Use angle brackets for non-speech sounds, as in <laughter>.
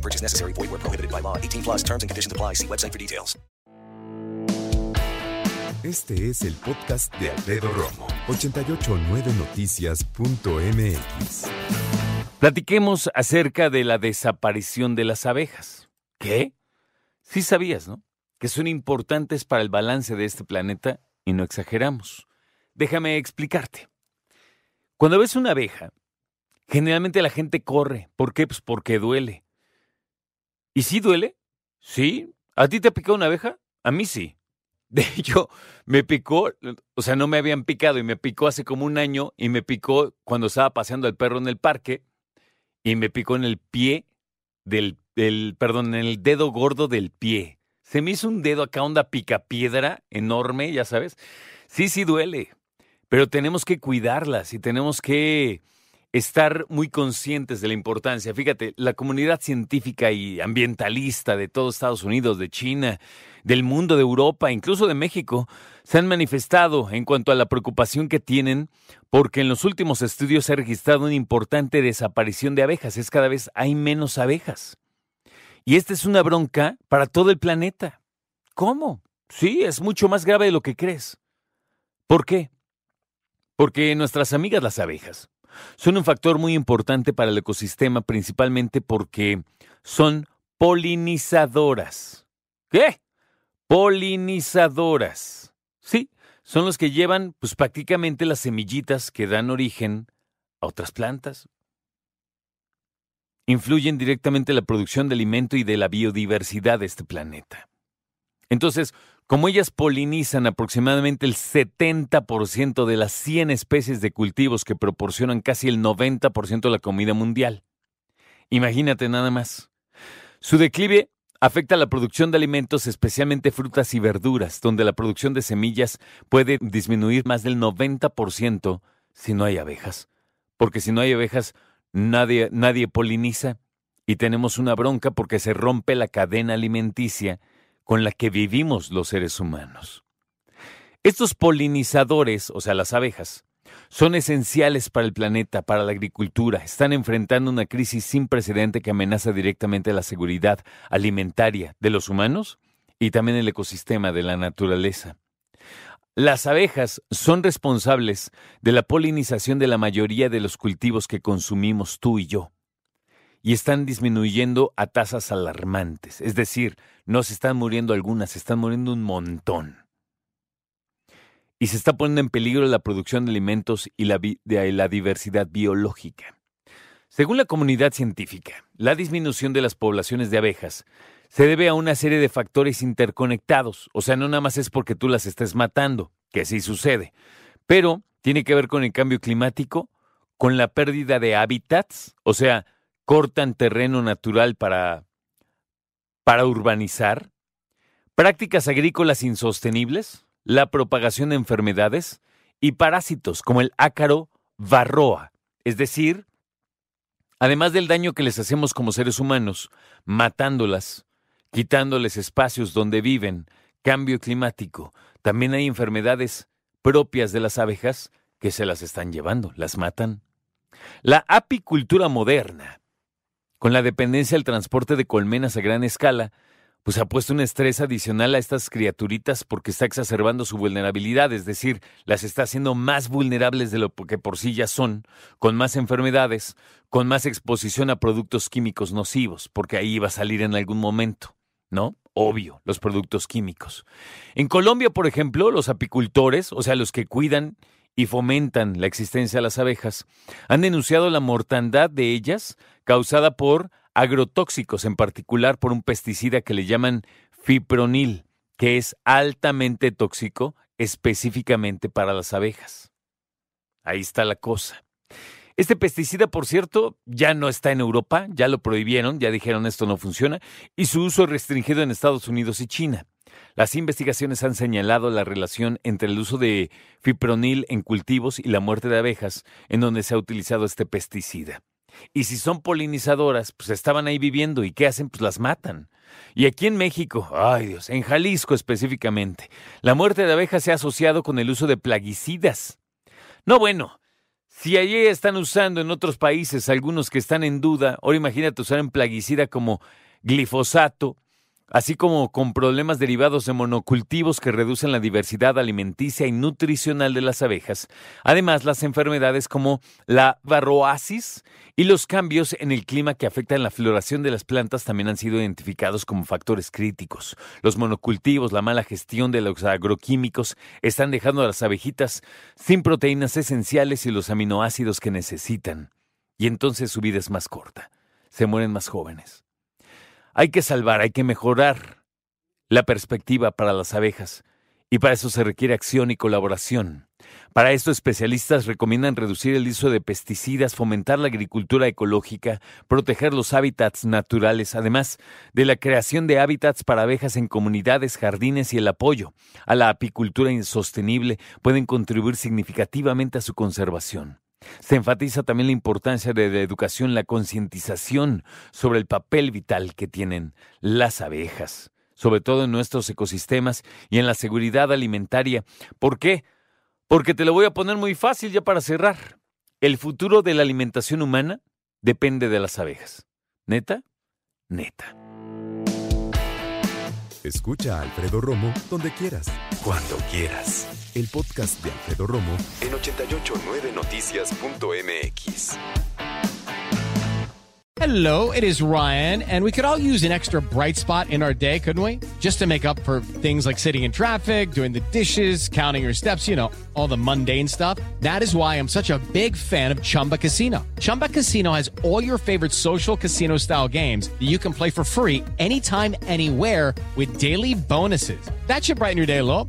No purchase necessary. Void where prohibited by law. 18 plus terms and conditions apply. See website for details. Este es el podcast de Alfredo Romo. 889noticias.mx. Platiquemos acerca de la desaparición de las abejas. ¿Qué? Sí sabías, ¿no? Que son importantes para el balance de este planeta y no exageramos. Déjame explicarte. Cuando ves una abeja, generalmente la gente corre. ¿Por qué? Pues porque duele. ¿Y sí duele? Sí. ¿A ti te picó una abeja? A mí sí. <laughs> De hecho, me picó, o sea, no me habían picado y me picó hace como un año y me picó cuando estaba paseando al perro en el parque y me picó en el pie del, del perdón, en el dedo gordo del pie. Se me hizo un dedo acá, onda picapiedra enorme, ya sabes. Sí, sí duele, pero tenemos que cuidarlas y tenemos que estar muy conscientes de la importancia. Fíjate, la comunidad científica y ambientalista de todo Estados Unidos, de China, del mundo, de Europa, incluso de México, se han manifestado en cuanto a la preocupación que tienen porque en los últimos estudios se ha registrado una importante desaparición de abejas. Es cada vez hay menos abejas. Y esta es una bronca para todo el planeta. ¿Cómo? Sí, es mucho más grave de lo que crees. ¿Por qué? Porque nuestras amigas las abejas son un factor muy importante para el ecosistema, principalmente porque son polinizadoras. ¿Qué? Polinizadoras. Sí, son los que llevan pues prácticamente las semillitas que dan origen a otras plantas. Influyen directamente en la producción de alimento y de la biodiversidad de este planeta. Entonces, como ellas polinizan aproximadamente el 70% de las 100 especies de cultivos que proporcionan casi el 90% de la comida mundial. Imagínate nada más. Su declive afecta la producción de alimentos, especialmente frutas y verduras, donde la producción de semillas puede disminuir más del 90% si no hay abejas. Porque si no hay abejas, nadie, nadie poliniza y tenemos una bronca porque se rompe la cadena alimenticia con la que vivimos los seres humanos. Estos polinizadores, o sea, las abejas, son esenciales para el planeta, para la agricultura. Están enfrentando una crisis sin precedente que amenaza directamente la seguridad alimentaria de los humanos y también el ecosistema de la naturaleza. Las abejas son responsables de la polinización de la mayoría de los cultivos que consumimos tú y yo y están disminuyendo a tasas alarmantes. Es decir, no se están muriendo algunas, se están muriendo un montón. Y se está poniendo en peligro la producción de alimentos y la, de la diversidad biológica. Según la comunidad científica, la disminución de las poblaciones de abejas se debe a una serie de factores interconectados. O sea, no nada más es porque tú las estés matando, que sí sucede, pero tiene que ver con el cambio climático, con la pérdida de hábitats, o sea, cortan terreno natural para, para urbanizar, prácticas agrícolas insostenibles, la propagación de enfermedades y parásitos como el ácaro varroa, es decir, además del daño que les hacemos como seres humanos, matándolas, quitándoles espacios donde viven, cambio climático, también hay enfermedades propias de las abejas que se las están llevando, las matan. La apicultura moderna con la dependencia del transporte de colmenas a gran escala, pues ha puesto un estrés adicional a estas criaturitas porque está exacerbando su vulnerabilidad, es decir, las está haciendo más vulnerables de lo que por sí ya son, con más enfermedades, con más exposición a productos químicos nocivos, porque ahí va a salir en algún momento, ¿no? Obvio, los productos químicos. En Colombia, por ejemplo, los apicultores, o sea, los que cuidan y fomentan la existencia de las abejas, han denunciado la mortandad de ellas causada por agrotóxicos, en particular por un pesticida que le llaman fipronil, que es altamente tóxico específicamente para las abejas. Ahí está la cosa. Este pesticida, por cierto, ya no está en Europa, ya lo prohibieron, ya dijeron esto no funciona, y su uso es restringido en Estados Unidos y China. Las investigaciones han señalado la relación entre el uso de fipronil en cultivos y la muerte de abejas en donde se ha utilizado este pesticida. Y si son polinizadoras, pues estaban ahí viviendo y ¿qué hacen? Pues las matan. Y aquí en México, ay Dios, en Jalisco específicamente, la muerte de abejas se ha asociado con el uso de plaguicidas. No bueno, si allí están usando en otros países algunos que están en duda, ahora imagínate usar un plaguicida como glifosato, así como con problemas derivados de monocultivos que reducen la diversidad alimenticia y nutricional de las abejas. Además, las enfermedades como la varroasis y los cambios en el clima que afectan la floración de las plantas también han sido identificados como factores críticos. Los monocultivos, la mala gestión de los agroquímicos están dejando a las abejitas sin proteínas esenciales y los aminoácidos que necesitan. Y entonces su vida es más corta. Se mueren más jóvenes. Hay que salvar, hay que mejorar la perspectiva para las abejas. Y para eso se requiere acción y colaboración. Para esto, especialistas recomiendan reducir el uso de pesticidas, fomentar la agricultura ecológica, proteger los hábitats naturales, además de la creación de hábitats para abejas en comunidades, jardines y el apoyo a la apicultura insostenible pueden contribuir significativamente a su conservación. Se enfatiza también la importancia de la educación, la concientización sobre el papel vital que tienen las abejas, sobre todo en nuestros ecosistemas y en la seguridad alimentaria. ¿Por qué? Porque te lo voy a poner muy fácil ya para cerrar. El futuro de la alimentación humana depende de las abejas. ¿Neta? Neta. Escucha a Alfredo Romo donde quieras, cuando quieras. El podcast de Alfredo Romo en 889noticias.mx. Hello, it is Ryan, and we could all use an extra bright spot in our day, couldn't we? Just to make up for things like sitting in traffic, doing the dishes, counting your steps, you know, all the mundane stuff. That is why I'm such a big fan of Chumba Casino. Chumba Casino has all your favorite social casino style games that you can play for free anytime, anywhere with daily bonuses. That should brighten your day a little.